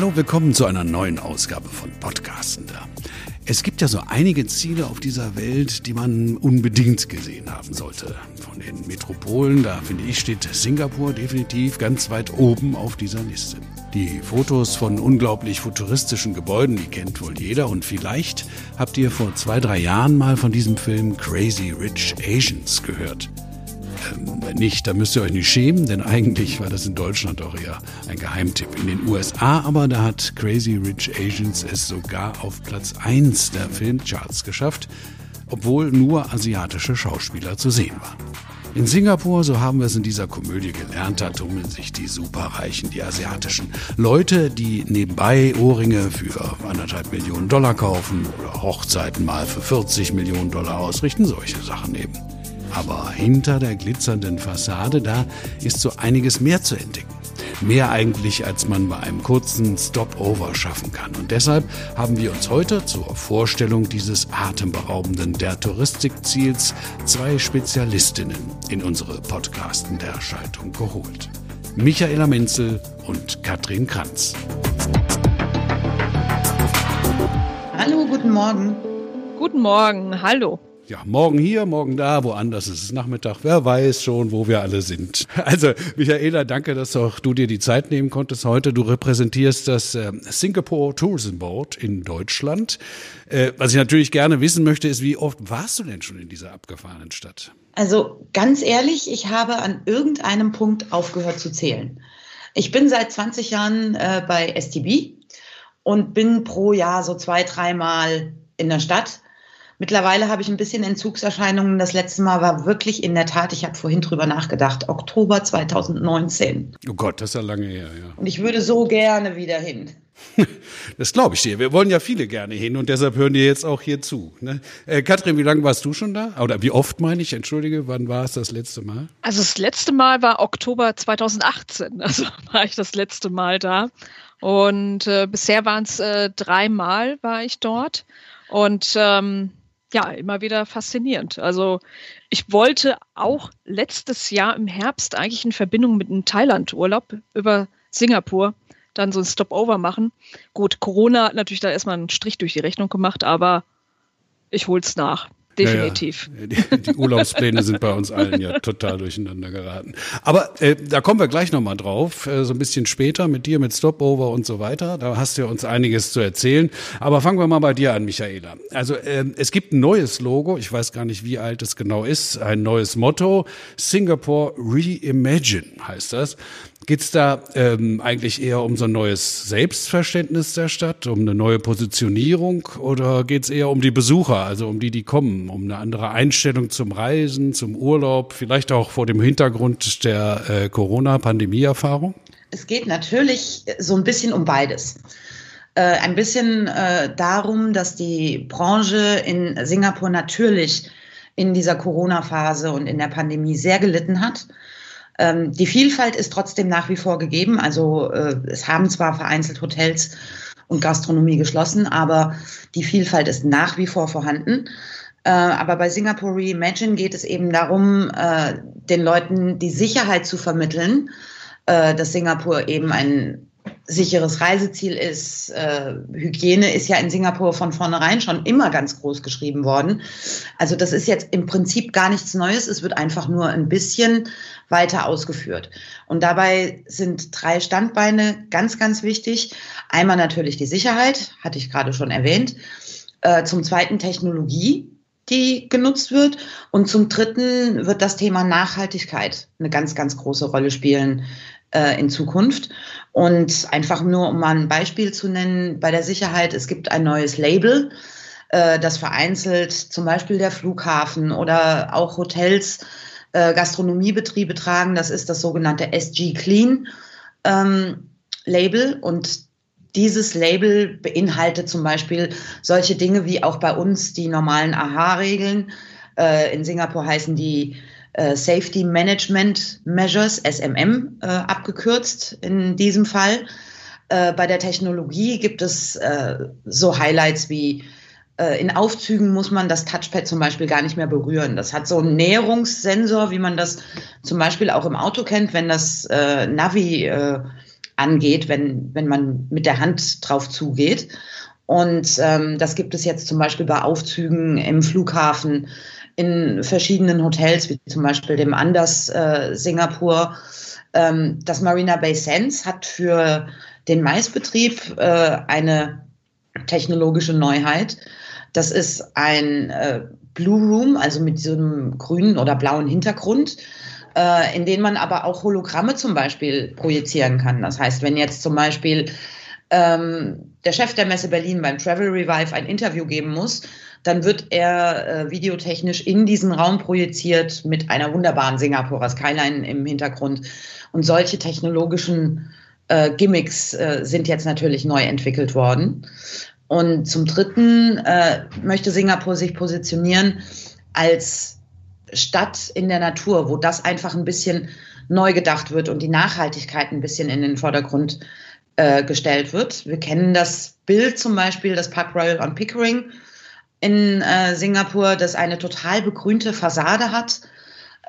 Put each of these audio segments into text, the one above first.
Hallo, willkommen zu einer neuen Ausgabe von Podcastender. Es gibt ja so einige Ziele auf dieser Welt, die man unbedingt gesehen haben sollte. Von den Metropolen, da finde ich, steht Singapur definitiv ganz weit oben auf dieser Liste. Die Fotos von unglaublich futuristischen Gebäuden, die kennt wohl jeder und vielleicht habt ihr vor zwei, drei Jahren mal von diesem Film Crazy Rich Asians gehört. Ähm, nicht, dann müsst ihr euch nicht schämen, denn eigentlich war das in Deutschland auch eher ein Geheimtipp. In den USA aber, da hat Crazy Rich Asians es sogar auf Platz 1 der Filmcharts geschafft, obwohl nur asiatische Schauspieler zu sehen waren. In Singapur, so haben wir es in dieser Komödie gelernt, da tummeln sich die Superreichen, die asiatischen Leute, die nebenbei Ohrringe für anderthalb Millionen Dollar kaufen oder Hochzeiten mal für 40 Millionen Dollar ausrichten, solche Sachen eben. Aber hinter der glitzernden Fassade, da ist so einiges mehr zu entdecken. Mehr eigentlich, als man bei einem kurzen Stopover schaffen kann. Und deshalb haben wir uns heute zur Vorstellung dieses atemberaubenden der Touristikziels zwei Spezialistinnen in unsere Podcasten der Schaltung geholt. Michaela Menzel und Katrin Kranz. Hallo, guten Morgen. Guten Morgen, hallo ja, morgen hier, morgen da, woanders ist es Nachmittag. Wer weiß schon, wo wir alle sind. Also, Michaela, danke, dass auch du dir die Zeit nehmen konntest heute. Du repräsentierst das äh, Singapore Tourism Board in Deutschland. Äh, was ich natürlich gerne wissen möchte, ist, wie oft warst du denn schon in dieser abgefahrenen Stadt? Also, ganz ehrlich, ich habe an irgendeinem Punkt aufgehört zu zählen. Ich bin seit 20 Jahren äh, bei STB und bin pro Jahr so zwei, dreimal in der Stadt Mittlerweile habe ich ein bisschen Entzugserscheinungen. Das letzte Mal war wirklich in der Tat, ich habe vorhin drüber nachgedacht, Oktober 2019. Oh Gott, das ist ja lange her, ja. Und ich würde so gerne wieder hin. Das glaube ich dir. Wir wollen ja viele gerne hin und deshalb hören dir jetzt auch hier zu. Ne? Äh, Katrin, wie lange warst du schon da? Oder wie oft meine ich? Entschuldige, wann war es das letzte Mal? Also das letzte Mal war Oktober 2018. Also war ich das letzte Mal da. Und äh, bisher waren es äh, dreimal war ich dort. Und ähm, ja, immer wieder faszinierend. Also ich wollte auch letztes Jahr im Herbst eigentlich in Verbindung mit einem Thailand-Urlaub über Singapur dann so ein Stopover machen. Gut, Corona hat natürlich da erstmal einen Strich durch die Rechnung gemacht, aber ich hol's nach. Definitiv. Ja, ja. Die, die, Urlaubspläne sind bei uns allen ja total durcheinander geraten. Aber äh, da kommen wir gleich nochmal drauf, äh, so ein bisschen später mit dir, mit Stopover und so weiter. Da hast du ja uns einiges zu erzählen. Aber fangen wir mal bei dir an, Michaela. Also äh, es gibt ein neues Logo, ich weiß gar nicht, wie alt es genau ist, ein neues Motto. Singapore Reimagine heißt das. Geht es da ähm, eigentlich eher um so ein neues Selbstverständnis der Stadt, um eine neue Positionierung oder geht es eher um die Besucher, also um die, die kommen, um eine andere Einstellung zum Reisen, zum Urlaub, vielleicht auch vor dem Hintergrund der äh, Corona-Pandemie-Erfahrung? Es geht natürlich so ein bisschen um beides. Äh, ein bisschen äh, darum, dass die Branche in Singapur natürlich in dieser Corona-Phase und in der Pandemie sehr gelitten hat ähm, die Vielfalt ist trotzdem nach wie vor gegeben. Also äh, es haben zwar vereinzelt Hotels und Gastronomie geschlossen, aber die Vielfalt ist nach wie vor vorhanden. Äh, aber bei Singapore Reimagine geht es eben darum, äh, den Leuten die Sicherheit zu vermitteln, äh, dass Singapur eben ein sicheres Reiseziel ist. Äh, Hygiene ist ja in Singapur von vornherein schon immer ganz groß geschrieben worden. Also das ist jetzt im Prinzip gar nichts Neues. Es wird einfach nur ein bisschen weiter ausgeführt. Und dabei sind drei Standbeine ganz, ganz wichtig. Einmal natürlich die Sicherheit, hatte ich gerade schon erwähnt. Äh, zum zweiten Technologie, die genutzt wird. Und zum dritten wird das Thema Nachhaltigkeit eine ganz, ganz große Rolle spielen äh, in Zukunft. Und einfach nur, um mal ein Beispiel zu nennen, bei der Sicherheit, es gibt ein neues Label, äh, das vereinzelt zum Beispiel der Flughafen oder auch Hotels, äh, Gastronomiebetriebe tragen. Das ist das sogenannte SG Clean ähm, Label. Und dieses Label beinhaltet zum Beispiel solche Dinge wie auch bei uns die normalen AHA-Regeln. Äh, in Singapur heißen die äh, Safety Management Measures, SMM, äh, abgekürzt in diesem Fall. Äh, bei der Technologie gibt es äh, so Highlights wie äh, in Aufzügen muss man das Touchpad zum Beispiel gar nicht mehr berühren. Das hat so einen Näherungssensor, wie man das zum Beispiel auch im Auto kennt, wenn das Navi angeht, wenn, wenn man mit der Hand drauf zugeht. Und ähm, das gibt es jetzt zum Beispiel bei Aufzügen im Flughafen, in verschiedenen Hotels, wie zum Beispiel dem Anders äh, Singapur. Ähm, das Marina Bay Sands hat für den Maisbetrieb äh, eine technologische Neuheit. Das ist ein äh, Blue Room, also mit so einem grünen oder blauen Hintergrund, äh, in den man aber auch Hologramme zum Beispiel projizieren kann. Das heißt, wenn jetzt zum Beispiel ähm, der Chef der Messe Berlin beim Travel Revive ein Interview geben muss, dann wird er äh, videotechnisch in diesen Raum projiziert mit einer wunderbaren Singapurer Skyline im Hintergrund. Und solche technologischen äh, Gimmicks äh, sind jetzt natürlich neu entwickelt worden. Und zum Dritten äh, möchte Singapur sich positionieren als Stadt in der Natur, wo das einfach ein bisschen neu gedacht wird und die Nachhaltigkeit ein bisschen in den Vordergrund äh, gestellt wird. Wir kennen das Bild zum Beispiel, das Park Royal on Pickering in äh, Singapur, das eine total begrünte Fassade hat.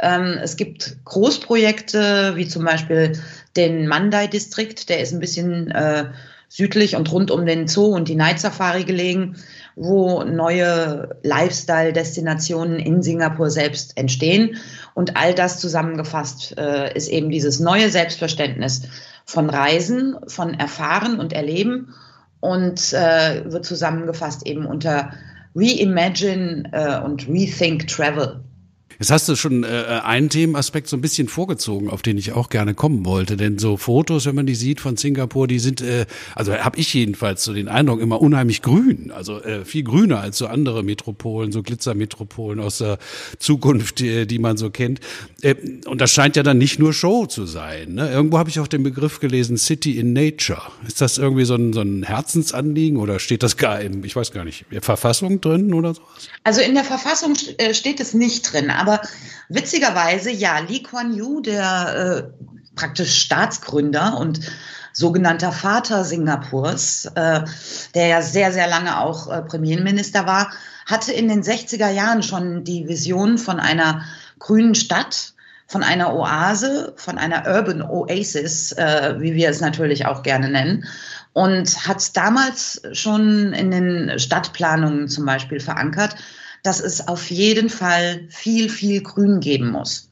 Ähm, es gibt Großprojekte, wie zum Beispiel den Mandai-Distrikt, der ist ein bisschen äh, südlich und rund um den Zoo und die Night Safari gelegen, wo neue Lifestyle-Destinationen in Singapur selbst entstehen. Und all das zusammengefasst äh, ist eben dieses neue Selbstverständnis von Reisen, von Erfahren und Erleben und äh, wird zusammengefasst eben unter Reimagine uh, äh, und Rethink Travel. Jetzt hast du schon äh, einen Themenaspekt so ein bisschen vorgezogen, auf den ich auch gerne kommen wollte. Denn so Fotos, wenn man die sieht von Singapur, die sind, äh, also habe ich jedenfalls so den Eindruck, immer unheimlich grün. Also äh, viel grüner als so andere Metropolen, so Glitzermetropolen aus der Zukunft, die, die man so kennt. Äh, und das scheint ja dann nicht nur Show zu sein. Ne? Irgendwo habe ich auch den Begriff gelesen, City in Nature. Ist das irgendwie so ein, so ein Herzensanliegen oder steht das gar im, ich weiß gar nicht, Verfassung drin oder sowas? Also in der Verfassung äh, steht es nicht drin, aber aber witzigerweise, ja, Lee Kuan Yew, der äh, praktisch Staatsgründer und sogenannter Vater Singapurs, äh, der ja sehr, sehr lange auch äh, Premierminister war, hatte in den 60er Jahren schon die Vision von einer grünen Stadt, von einer Oase, von einer Urban Oasis, äh, wie wir es natürlich auch gerne nennen. Und hat damals schon in den Stadtplanungen zum Beispiel verankert, dass es auf jeden Fall viel, viel Grün geben muss.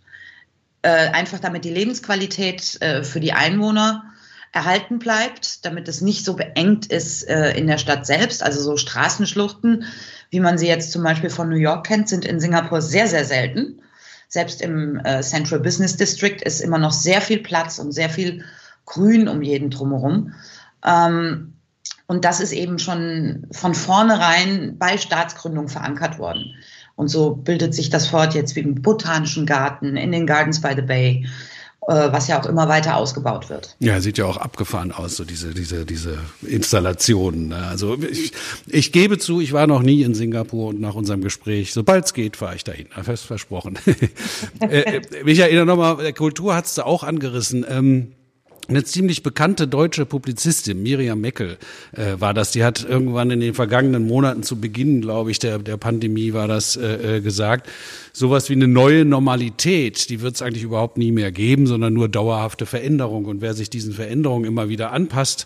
Äh, einfach damit die Lebensqualität äh, für die Einwohner erhalten bleibt, damit es nicht so beengt ist äh, in der Stadt selbst. Also so Straßenschluchten, wie man sie jetzt zum Beispiel von New York kennt, sind in Singapur sehr, sehr selten. Selbst im äh, Central Business District ist immer noch sehr viel Platz und sehr viel Grün um jeden drumherum. Ähm, und das ist eben schon von vornherein bei Staatsgründung verankert worden. Und so bildet sich das fort jetzt wie im Botanischen Garten, in den Gardens by the Bay, äh, was ja auch immer weiter ausgebaut wird. Ja, sieht ja auch abgefahren aus, so diese, diese, diese Installationen. Ne? Also ich, ich gebe zu, ich war noch nie in Singapur und nach unserem Gespräch, sobald es geht, fahre ich dahin. Fest versprochen. äh, äh Michael, nochmal, Kultur hat's da auch angerissen. Ähm, eine ziemlich bekannte deutsche Publizistin, Miriam Meckel, äh, war das. Die hat irgendwann in den vergangenen Monaten zu Beginn, glaube ich, der, der Pandemie war das äh, äh gesagt, sowas wie eine neue Normalität, die wird es eigentlich überhaupt nie mehr geben, sondern nur dauerhafte Veränderung. Und wer sich diesen Veränderungen immer wieder anpasst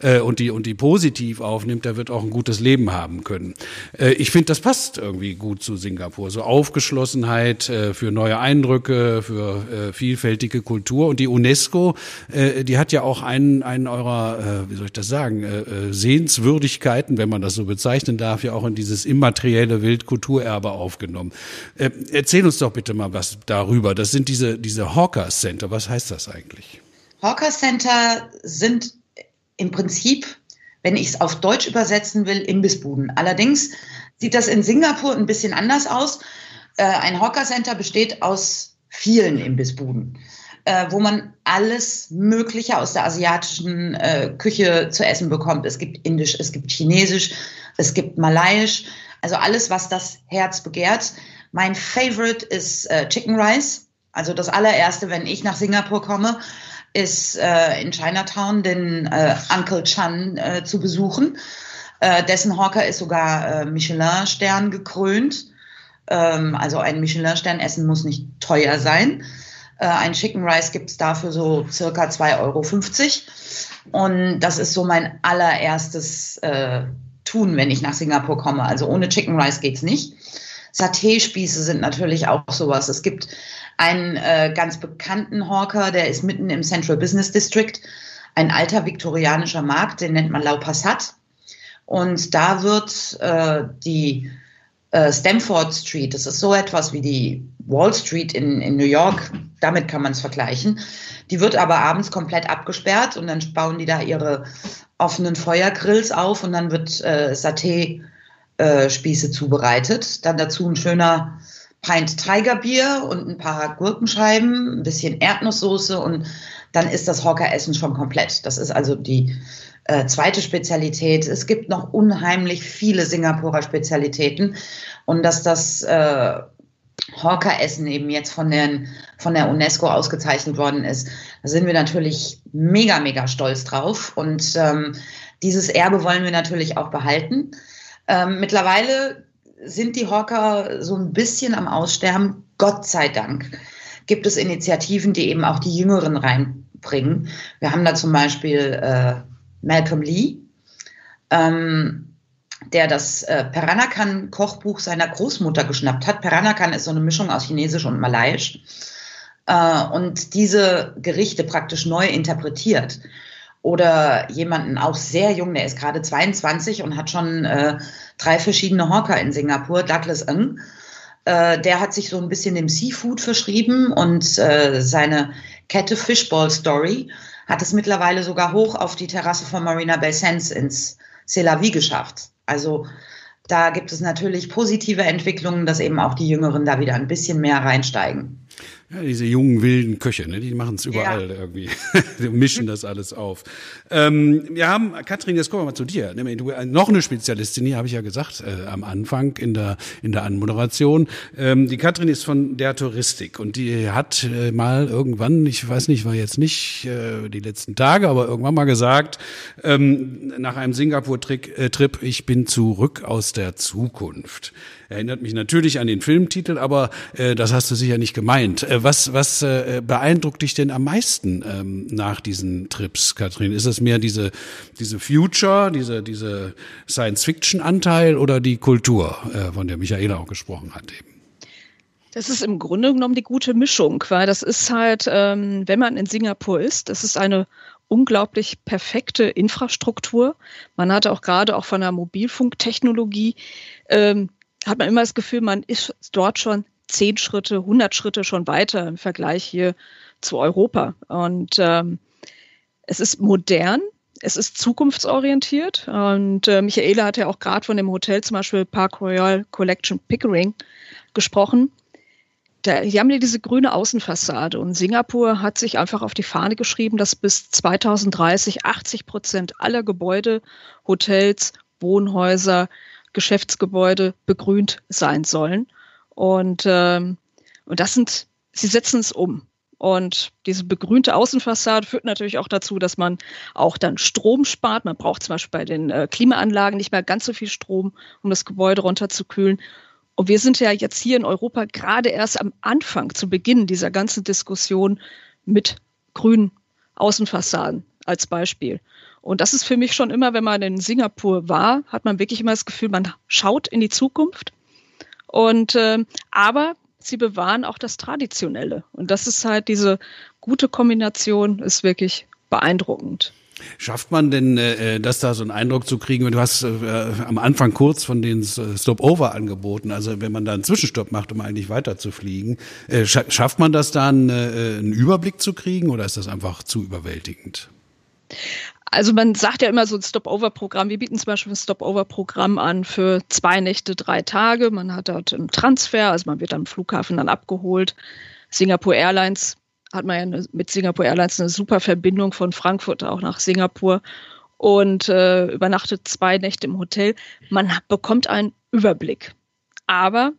äh, und, die, und die positiv aufnimmt, der wird auch ein gutes Leben haben können. Äh, ich finde, das passt irgendwie gut zu Singapur. So Aufgeschlossenheit äh, für neue Eindrücke, für äh, vielfältige Kultur. Und die UNESCO, äh, die hat ja auch einen, einen eurer, äh, wie soll ich das sagen, äh, äh Sehenswürdigkeiten, wenn man das so bezeichnen darf, ja auch in dieses immaterielle Wildkulturerbe aufgenommen. Äh, erzähl uns doch bitte mal was darüber. Das sind diese, diese Hawker Center. Was heißt das eigentlich? Hawker Center sind im Prinzip, wenn ich es auf Deutsch übersetzen will, Imbissbuden. Allerdings sieht das in Singapur ein bisschen anders aus. Äh, ein Hawker Center besteht aus vielen Imbissbuden, äh, wo man alles Mögliche aus der asiatischen äh, Küche zu essen bekommt. Es gibt Indisch, es gibt Chinesisch, es gibt Malayisch, also alles, was das Herz begehrt. Mein Favorite ist äh, Chicken Rice. Also das allererste, wenn ich nach Singapur komme, ist äh, in Chinatown den äh, Uncle Chan äh, zu besuchen. Äh, dessen Hawker ist sogar äh, Michelin-Stern gekrönt. Ähm, also ein Michelin-Stern essen muss nicht teuer sein. Äh, ein Chicken Rice gibt es dafür so circa 2,50 Euro. Und das ist so mein allererstes äh, Tun, wenn ich nach Singapur komme. Also ohne Chicken Rice geht es nicht. Saté-Spieße sind natürlich auch sowas. Es gibt einen äh, ganz bekannten Hawker, der ist mitten im Central Business District, ein alter viktorianischer Markt, den nennt man Lau Passat. Und da wird äh, die äh, Stamford Street, das ist so etwas wie die Wall Street in, in New York, damit kann man es vergleichen. Die wird aber abends komplett abgesperrt und dann bauen die da ihre offenen Feuergrills auf und dann wird äh, Saté-Spieße äh, zubereitet. Dann dazu ein schöner Pint Tigerbier und ein paar Gurkenscheiben, ein bisschen Erdnusssoße und dann ist das Hawker-Essen schon komplett. Das ist also die äh, zweite Spezialität. Es gibt noch unheimlich viele Singapurer Spezialitäten und dass das äh, Hawker-Essen eben jetzt von, den, von der UNESCO ausgezeichnet worden ist, da sind wir natürlich mega, mega stolz drauf und ähm, dieses Erbe wollen wir natürlich auch behalten. Ähm, mittlerweile sind die Hawker so ein bisschen am Aussterben. Gott sei Dank gibt es Initiativen, die eben auch die Jüngeren reinbringen. Wir haben da zum Beispiel äh, Malcolm Lee, ähm, der das äh, Peranakan-Kochbuch seiner Großmutter geschnappt hat. Peranakan ist so eine Mischung aus Chinesisch und Malaiisch. Äh, und diese Gerichte praktisch neu interpretiert oder jemanden auch sehr jung, der ist gerade 22 und hat schon äh, drei verschiedene Hawker in Singapur, Douglas Ng. Äh, der hat sich so ein bisschen dem Seafood verschrieben und äh, seine Kette Fishball Story hat es mittlerweile sogar hoch auf die Terrasse von Marina Bay Sands ins Celavi geschafft. Also da gibt es natürlich positive Entwicklungen, dass eben auch die Jüngeren da wieder ein bisschen mehr reinsteigen. Ja, diese jungen wilden Köche, ne, die machen es überall ja. irgendwie. die mischen das alles auf. Ähm, wir haben, Katrin, jetzt kommen wir mal zu dir. Du, äh, noch eine Spezialistin hier, habe ich ja gesagt, äh, am Anfang in der, in der Anmoderation. Ähm, die Katrin ist von der Touristik und die hat äh, mal irgendwann, ich weiß nicht, war jetzt nicht äh, die letzten Tage, aber irgendwann mal gesagt, ähm, nach einem Singapur-Trip, äh, ich bin zurück aus der Zukunft. Erinnert mich natürlich an den Filmtitel, aber äh, das hast du sicher nicht gemeint. Äh, was was äh, beeindruckt dich denn am meisten ähm, nach diesen Trips, Katrin? Ist es mehr diese, diese Future, diese, diese Science-Fiction-Anteil oder die Kultur, äh, von der Michaela auch gesprochen hat eben? Das ist im Grunde genommen die gute Mischung, weil das ist halt, ähm, wenn man in Singapur ist, das ist eine unglaublich perfekte Infrastruktur. Man hat auch gerade auch von der Mobilfunktechnologie ähm, hat man immer das Gefühl, man ist dort schon zehn Schritte, 100 Schritte schon weiter im Vergleich hier zu Europa. Und ähm, es ist modern, es ist zukunftsorientiert. Und äh, Michaela hat ja auch gerade von dem Hotel zum Beispiel Park Royal Collection Pickering gesprochen. Da, hier haben ja diese grüne Außenfassade und Singapur hat sich einfach auf die Fahne geschrieben, dass bis 2030 80 Prozent aller Gebäude, Hotels, Wohnhäuser Geschäftsgebäude begrünt sein sollen. Und, ähm, und das sind, sie setzen es um. Und diese begrünte Außenfassade führt natürlich auch dazu, dass man auch dann Strom spart. Man braucht zum Beispiel bei den äh, Klimaanlagen nicht mehr ganz so viel Strom, um das Gebäude runterzukühlen. Und wir sind ja jetzt hier in Europa gerade erst am Anfang, zu Beginn dieser ganzen Diskussion mit grünen Außenfassaden als Beispiel. Und das ist für mich schon immer, wenn man in Singapur war, hat man wirklich immer das Gefühl, man schaut in die Zukunft. Und äh, aber sie bewahren auch das Traditionelle. Und das ist halt diese gute Kombination, ist wirklich beeindruckend. Schafft man denn, äh, das da so einen Eindruck zu kriegen? Du hast äh, am Anfang kurz von den Stopover angeboten, also wenn man da einen Zwischenstopp macht, um eigentlich weiterzufliegen. Äh, schafft man das dann, äh, einen Überblick zu kriegen oder ist das einfach zu überwältigend? Also man sagt ja immer so ein Stop-Over-Programm. Wir bieten zum Beispiel ein Stop-Over-Programm an für zwei Nächte, drei Tage. Man hat dort einen Transfer, also man wird am Flughafen dann abgeholt. Singapore Airlines hat man ja eine, mit Singapore Airlines eine super Verbindung von Frankfurt auch nach Singapur und äh, übernachtet zwei Nächte im Hotel. Man bekommt einen Überblick. Aber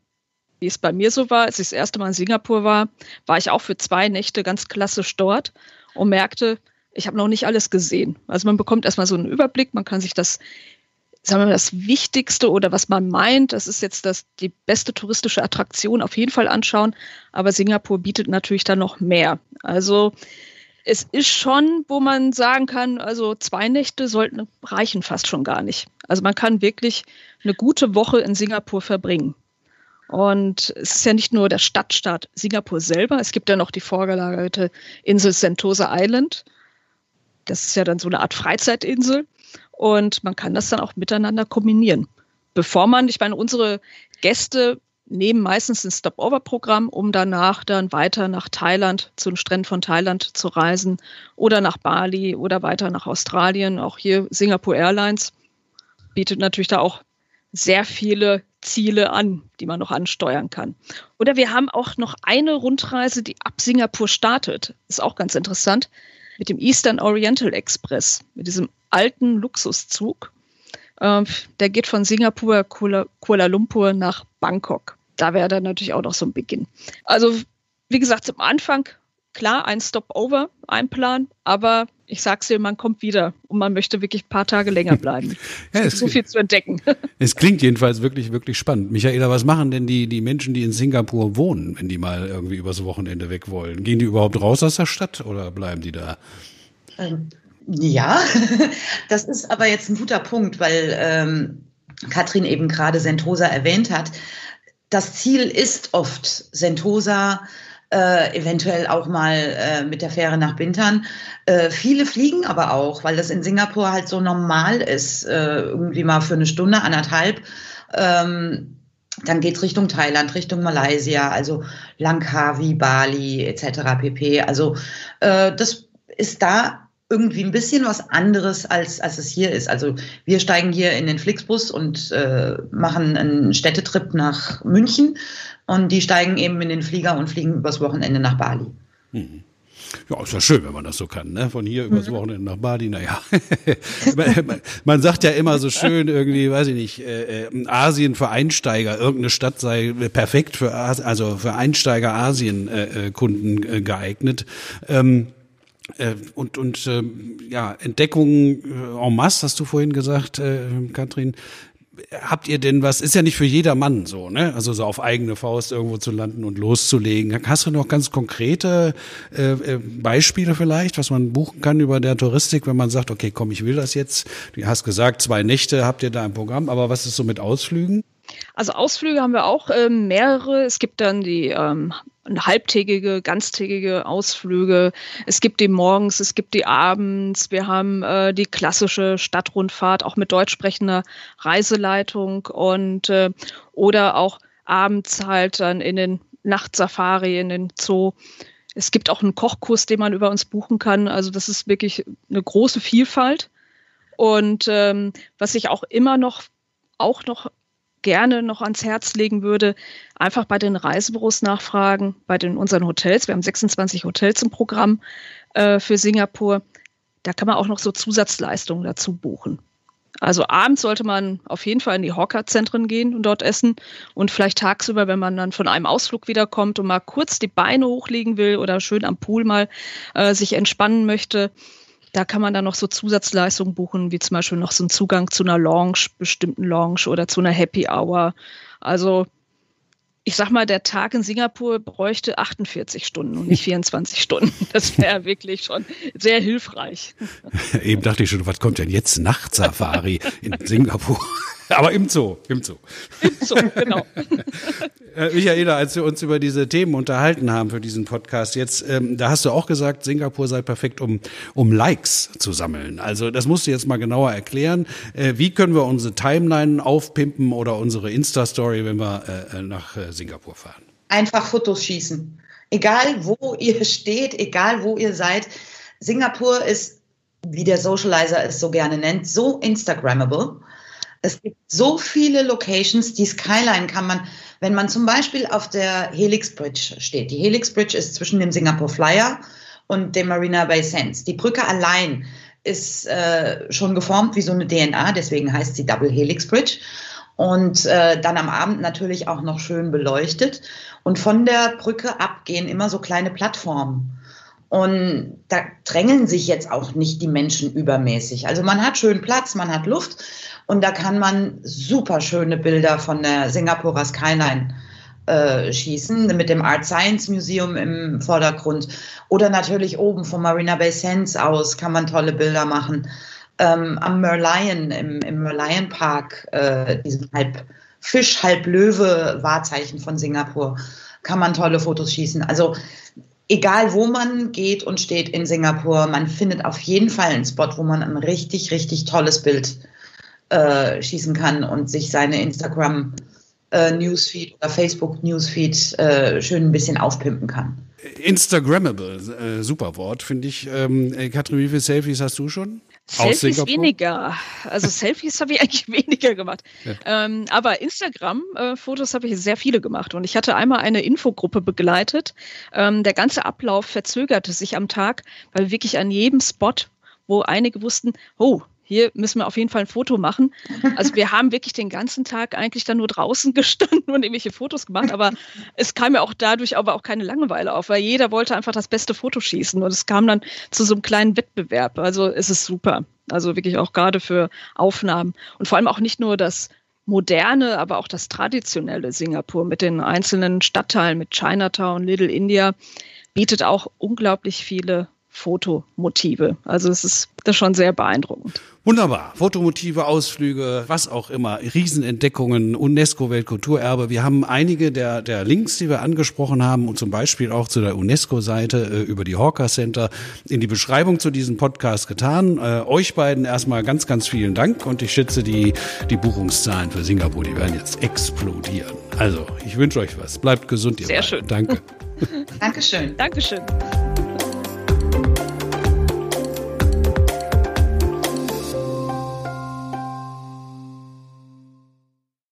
wie es bei mir so war, als ich das erste Mal in Singapur war, war ich auch für zwei Nächte ganz klassisch dort und merkte, ich habe noch nicht alles gesehen. Also man bekommt erstmal so einen Überblick, man kann sich das sagen wir mal, das Wichtigste oder was man meint, das ist jetzt das, die beste touristische Attraktion auf jeden Fall anschauen. Aber Singapur bietet natürlich dann noch mehr. Also es ist schon, wo man sagen kann, also zwei Nächte sollten reichen fast schon gar nicht. Also man kann wirklich eine gute Woche in Singapur verbringen. Und es ist ja nicht nur der Stadtstaat Singapur selber, es gibt ja noch die vorgelagerte Insel Sentosa Island. Das ist ja dann so eine Art Freizeitinsel. Und man kann das dann auch miteinander kombinieren. Bevor man, ich meine, unsere Gäste nehmen meistens ein Stopover-Programm, um danach dann weiter nach Thailand, zu den Stränden von Thailand zu reisen oder nach Bali oder weiter nach Australien. Auch hier Singapore Airlines bietet natürlich da auch sehr viele Ziele an, die man noch ansteuern kann. Oder wir haben auch noch eine Rundreise, die ab Singapur startet. Ist auch ganz interessant. Mit dem Eastern Oriental Express, mit diesem alten Luxuszug. Ähm, der geht von Singapur, Kuala Lumpur nach Bangkok. Da wäre dann natürlich auch noch so ein Beginn. Also, wie gesagt, zum Anfang klar ein Stopover einplanen, aber ich sag's dir, man kommt wieder und man möchte wirklich ein paar Tage länger bleiben. ja, es gibt so viel zu entdecken. Es klingt jedenfalls wirklich, wirklich spannend. Michaela, was machen denn die, die Menschen, die in Singapur wohnen, wenn die mal irgendwie übers Wochenende weg wollen? Gehen die überhaupt raus aus der Stadt oder bleiben die da? Ähm, ja, das ist aber jetzt ein guter Punkt, weil ähm, Katrin eben gerade Sentosa erwähnt hat. Das Ziel ist oft Sentosa, äh, eventuell auch mal äh, mit der Fähre nach Bintern. Äh, viele fliegen aber auch, weil das in Singapur halt so normal ist, äh, irgendwie mal für eine Stunde, anderthalb. Ähm, dann geht es Richtung Thailand, Richtung Malaysia, also Langkawi, Bali etc. pp. Also äh, das ist da irgendwie ein bisschen was anderes, als, als es hier ist. Also wir steigen hier in den Flixbus und äh, machen einen Städtetrip nach München und die steigen eben in den Flieger und fliegen übers Wochenende nach Bali. Mhm. Ja, ist ja schön, wenn man das so kann, ne? Von hier übers mhm. Wochenende nach Bali, naja. man sagt ja immer so schön irgendwie, weiß ich nicht, äh, äh, Asien für Einsteiger, irgendeine Stadt sei perfekt für also für Einsteiger Asien-Kunden äh, äh, geeignet. Ähm, äh, und und äh, ja, Entdeckungen äh, en masse, hast du vorhin gesagt, äh, Katrin habt ihr denn was, ist ja nicht für jeder Mann so, ne? Also so auf eigene Faust irgendwo zu landen und loszulegen. Hast du noch ganz konkrete äh, äh, Beispiele vielleicht, was man buchen kann über der Touristik, wenn man sagt, okay, komm, ich will das jetzt. Du hast gesagt, zwei Nächte habt ihr da im Programm, aber was ist so mit Ausflügen? Also Ausflüge haben wir auch äh, mehrere. Es gibt dann die ähm, halbtägige, ganztägige Ausflüge. Es gibt die morgens, es gibt die abends. Wir haben äh, die klassische Stadtrundfahrt, auch mit deutsch sprechender Reiseleitung und äh, oder auch abends halt dann in den Nachtsafari, in den Zoo. Es gibt auch einen Kochkurs, den man über uns buchen kann. Also das ist wirklich eine große Vielfalt. Und ähm, was ich auch immer noch auch noch gerne noch ans Herz legen würde, einfach bei den Reisebüros nachfragen, bei den unseren Hotels. Wir haben 26 Hotels im Programm äh, für Singapur. Da kann man auch noch so Zusatzleistungen dazu buchen. Also abends sollte man auf jeden Fall in die Hawker-Zentren gehen und dort essen und vielleicht tagsüber, wenn man dann von einem Ausflug wiederkommt und mal kurz die Beine hochlegen will oder schön am Pool mal äh, sich entspannen möchte, da kann man dann noch so Zusatzleistungen buchen, wie zum Beispiel noch so einen Zugang zu einer Lounge, bestimmten Lounge oder zu einer Happy Hour. Also ich sag mal, der Tag in Singapur bräuchte 48 Stunden und nicht 24 Stunden. Das wäre wirklich schon sehr hilfreich. Eben dachte ich schon, was kommt denn jetzt? Nachtsafari in Singapur. Aber im Zoo, im Zoo. Im Zoo, genau. Äh, Michaela, als wir uns über diese Themen unterhalten haben für diesen Podcast jetzt, ähm, da hast du auch gesagt, Singapur sei perfekt, um, um Likes zu sammeln. Also das musst du jetzt mal genauer erklären. Äh, wie können wir unsere Timeline aufpimpen oder unsere Insta-Story, wenn wir äh, nach äh, Singapur fahren? Einfach Fotos schießen. Egal, wo ihr steht, egal, wo ihr seid. Singapur ist, wie der Socializer es so gerne nennt, so Instagrammable. Es gibt so viele Locations, die Skyline kann man, wenn man zum Beispiel auf der Helix Bridge steht. Die Helix Bridge ist zwischen dem Singapore Flyer und dem Marina Bay Sands. Die Brücke allein ist äh, schon geformt wie so eine DNA, deswegen heißt sie Double Helix Bridge. Und äh, dann am Abend natürlich auch noch schön beleuchtet. Und von der Brücke ab gehen immer so kleine Plattformen. Und da drängeln sich jetzt auch nicht die Menschen übermäßig. Also man hat schön Platz, man hat Luft und da kann man super schöne Bilder von der Singapurer Skyline äh, schießen, mit dem Art Science Museum im Vordergrund. Oder natürlich oben vom Marina Bay Sands aus kann man tolle Bilder machen. Ähm, am Merlion, im, im Merlion Park, äh, diesem halb Fisch, halb Löwe Wahrzeichen von Singapur, kann man tolle Fotos schießen. Also egal wo man geht und steht in Singapur, man findet auf jeden Fall einen Spot, wo man ein richtig, richtig tolles Bild äh, schießen kann und sich seine Instagram äh, Newsfeed oder Facebook Newsfeed äh, schön ein bisschen aufpimpen kann. Instagrammable, äh, super Wort, finde ich. Ähm, äh, Katrin, wie viele Selfies hast du schon? Selfies weniger. Also Selfies habe ich eigentlich weniger gemacht. Ja. Ähm, aber Instagram-Fotos habe ich sehr viele gemacht. Und ich hatte einmal eine Infogruppe begleitet. Ähm, der ganze Ablauf verzögerte sich am Tag, weil wirklich an jedem Spot, wo einige wussten, oh, hier müssen wir auf jeden Fall ein Foto machen. Also wir haben wirklich den ganzen Tag eigentlich dann nur draußen gestanden und irgendwelche Fotos gemacht, aber es kam ja auch dadurch aber auch keine Langeweile auf, weil jeder wollte einfach das beste Foto schießen und es kam dann zu so einem kleinen Wettbewerb. Also es ist super. Also wirklich auch gerade für Aufnahmen und vor allem auch nicht nur das moderne, aber auch das traditionelle Singapur mit den einzelnen Stadtteilen, mit Chinatown, Little India, bietet auch unglaublich viele Fotomotive. Also es ist das schon sehr beeindruckend. Wunderbar. Fotomotive, Ausflüge, was auch immer, Riesenentdeckungen, UNESCO-Weltkulturerbe. Wir haben einige der, der Links, die wir angesprochen haben und zum Beispiel auch zu der UNESCO-Seite äh, über die Hawker Center in die Beschreibung zu diesem Podcast getan. Äh, euch beiden erstmal ganz, ganz vielen Dank und ich schätze, die, die Buchungszahlen für Singapur, die werden jetzt explodieren. Also, ich wünsche euch was. Bleibt gesund, ihr Sehr beiden. schön. Danke. Dankeschön. Dankeschön.